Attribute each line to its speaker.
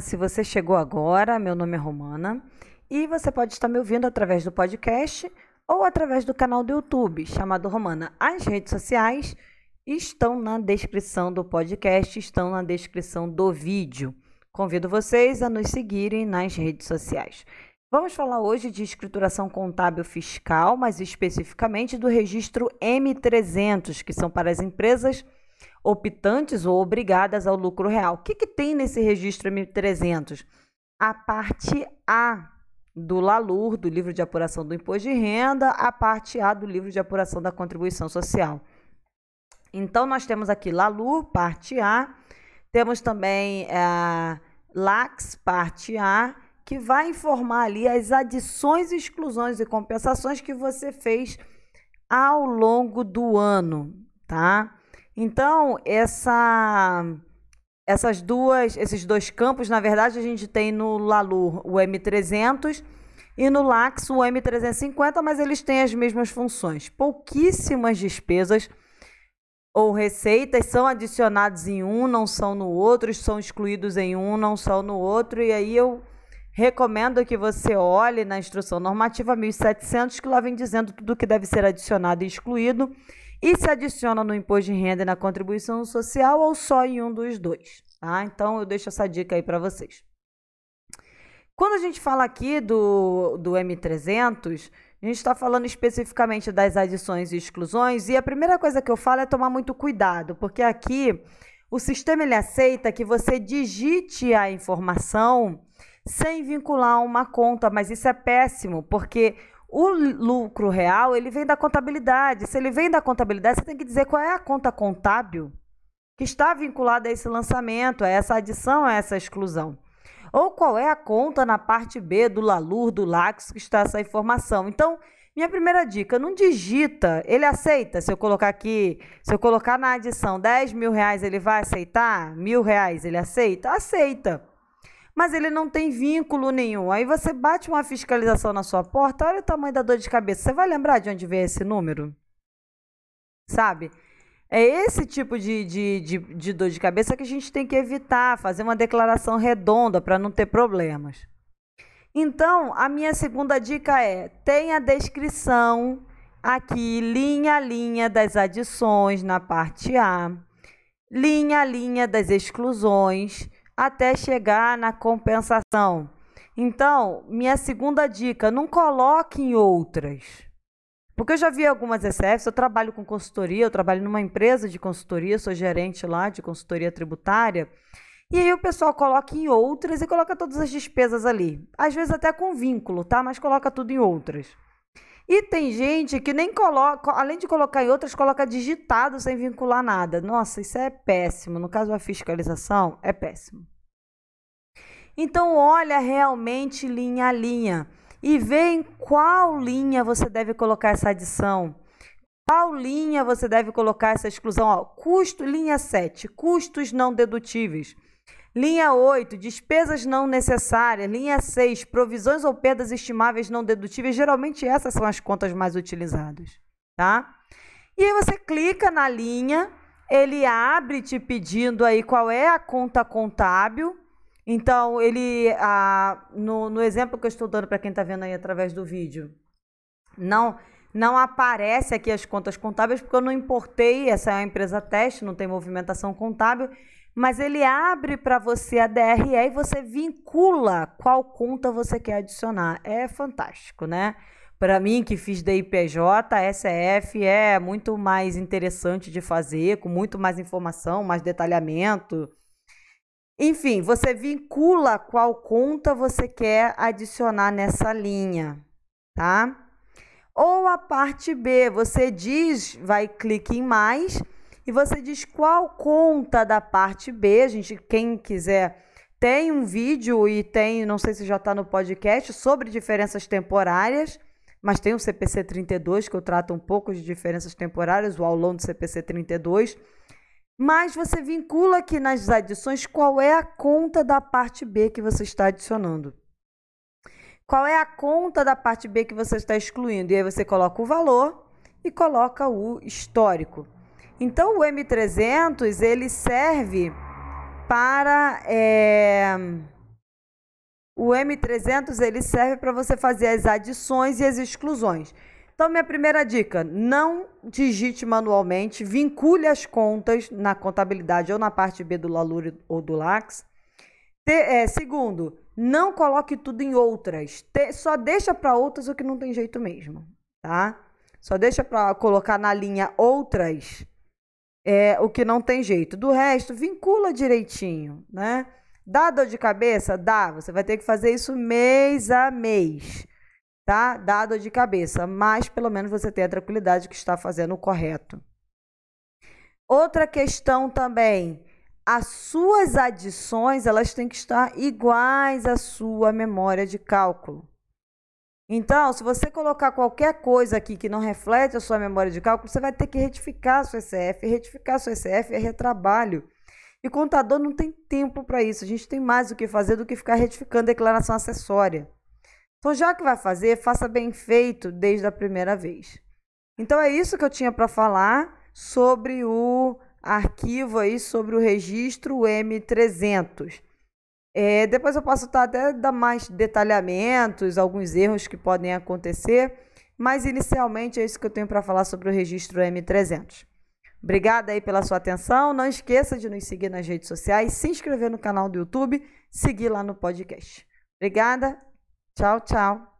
Speaker 1: Se você chegou agora, meu nome é Romana e você pode estar me ouvindo através do podcast ou através do canal do YouTube chamado Romana. As redes sociais estão na descrição do podcast, estão na descrição do vídeo. Convido vocês a nos seguirem nas redes sociais. Vamos falar hoje de escrituração contábil fiscal, mais especificamente do registro M300, que são para as empresas optantes ou obrigadas ao lucro real. O que, que tem nesse registro M300? A parte A do LALUR, do livro de apuração do imposto de renda, a parte A do livro de apuração da contribuição social. Então, nós temos aqui LALUR, parte A, temos também a eh, LAX, parte A, que vai informar ali as adições, exclusões e compensações que você fez ao longo do ano, tá? Então, essa, essas duas, esses dois campos, na verdade, a gente tem no Lalur o M300 e no Lax o M350, mas eles têm as mesmas funções. Pouquíssimas despesas ou receitas são adicionados em um, não são no outro, são excluídos em um, não são no outro, e aí eu recomendo que você olhe na instrução normativa 1700, que lá vem dizendo tudo que deve ser adicionado e excluído, e se adiciona no imposto de renda e na contribuição social ou só em um dos dois. Tá? Então eu deixo essa dica aí para vocês. Quando a gente fala aqui do, do M300, a gente está falando especificamente das adições e exclusões, e a primeira coisa que eu falo é tomar muito cuidado, porque aqui o sistema ele aceita que você digite a informação sem vincular uma conta, mas isso é péssimo, porque o lucro real, ele vem da contabilidade. Se ele vem da contabilidade, você tem que dizer qual é a conta contábil que está vinculada a esse lançamento, a essa adição, a essa exclusão. Ou qual é a conta na parte B do LALUR, do LAX, que está essa informação. Então, minha primeira dica, não digita, ele aceita. Se eu colocar aqui, se eu colocar na adição 10 mil reais, ele vai aceitar? Mil reais, ele aceita? Aceita mas ele não tem vínculo nenhum. Aí você bate uma fiscalização na sua porta, olha o tamanho da dor de cabeça. Você vai lembrar de onde veio esse número? Sabe? É esse tipo de, de, de, de dor de cabeça que a gente tem que evitar, fazer uma declaração redonda para não ter problemas. Então, a minha segunda dica é: tenha a descrição aqui, linha a linha das adições na parte A, linha a linha das exclusões até chegar na compensação. Então, minha segunda dica, não coloque em outras. Porque eu já vi algumas ECFs, eu trabalho com consultoria, eu trabalho numa empresa de consultoria, sou gerente lá de consultoria tributária. E aí o pessoal coloca em outras e coloca todas as despesas ali. Às vezes até com vínculo, tá? Mas coloca tudo em outras. E tem gente que nem coloca, além de colocar em outras, coloca digitado sem vincular nada. Nossa, isso é péssimo. No caso da fiscalização, é péssimo. Então, olha realmente linha a linha e vê em qual linha você deve colocar essa adição. Qual linha você deve colocar essa exclusão? Ó, custo, linha 7, custos não dedutíveis. Linha 8, despesas não necessárias. Linha 6, provisões ou perdas estimáveis não dedutíveis. Geralmente essas são as contas mais utilizadas, tá? E aí você clica na linha, ele abre te pedindo aí qual é a conta contábil. Então, ele, ah, no, no exemplo que eu estou dando para quem está vendo aí através do vídeo, não não aparece aqui as contas contábeis porque eu não importei, essa é uma empresa teste, não tem movimentação contábil mas ele abre para você a DRE e você vincula qual conta você quer adicionar. É fantástico, né? Para mim, que fiz DIPJ, SF é muito mais interessante de fazer, com muito mais informação, mais detalhamento. Enfim, você vincula qual conta você quer adicionar nessa linha, tá? Ou a parte B, você diz, vai clique em mais e você diz qual conta da parte B. A gente, quem quiser, tem um vídeo e tem, não sei se já está no podcast, sobre diferenças temporárias, mas tem o CPC 32, que eu trato um pouco de diferenças temporárias, o aulão do CPC 32. Mas você vincula aqui nas adições qual é a conta da parte B que você está adicionando. Qual é a conta da parte B que você está excluindo? E aí você coloca o valor e coloca o histórico. Então o M300 ele serve para é, o M300 ele serve para você fazer as adições e as exclusões. Então, minha primeira dica: não digite manualmente, vincule as contas na contabilidade ou na parte B do Lalure ou do Lax. Te, é, segundo, não coloque tudo em outras. Te, só deixa para outras o que não tem jeito mesmo, tá? Só deixa para colocar na linha outras é, o que não tem jeito. Do resto, vincula direitinho, né? Dá dor de cabeça? Dá. Você vai ter que fazer isso mês a mês, tá? Dá dor de cabeça, mas pelo menos você tem a tranquilidade que está fazendo o correto. Outra questão também, as suas adições, elas têm que estar iguais à sua memória de cálculo. Então, se você colocar qualquer coisa aqui que não reflete a sua memória de cálculo, você vai ter que retificar a sua ECF. Retificar a sua ECF é retrabalho. E contador não tem tempo para isso. A gente tem mais o que fazer do que ficar retificando declaração acessória. Então, já que vai fazer, faça bem feito desde a primeira vez. Então, é isso que eu tinha para falar sobre o arquivo aí, sobre o registro M300. É, depois eu posso estar até dar mais detalhamentos, alguns erros que podem acontecer, mas inicialmente é isso que eu tenho para falar sobre o registro M300. Obrigada aí pela sua atenção. Não esqueça de nos seguir nas redes sociais, se inscrever no canal do YouTube, seguir lá no podcast. Obrigada. Tchau, tchau.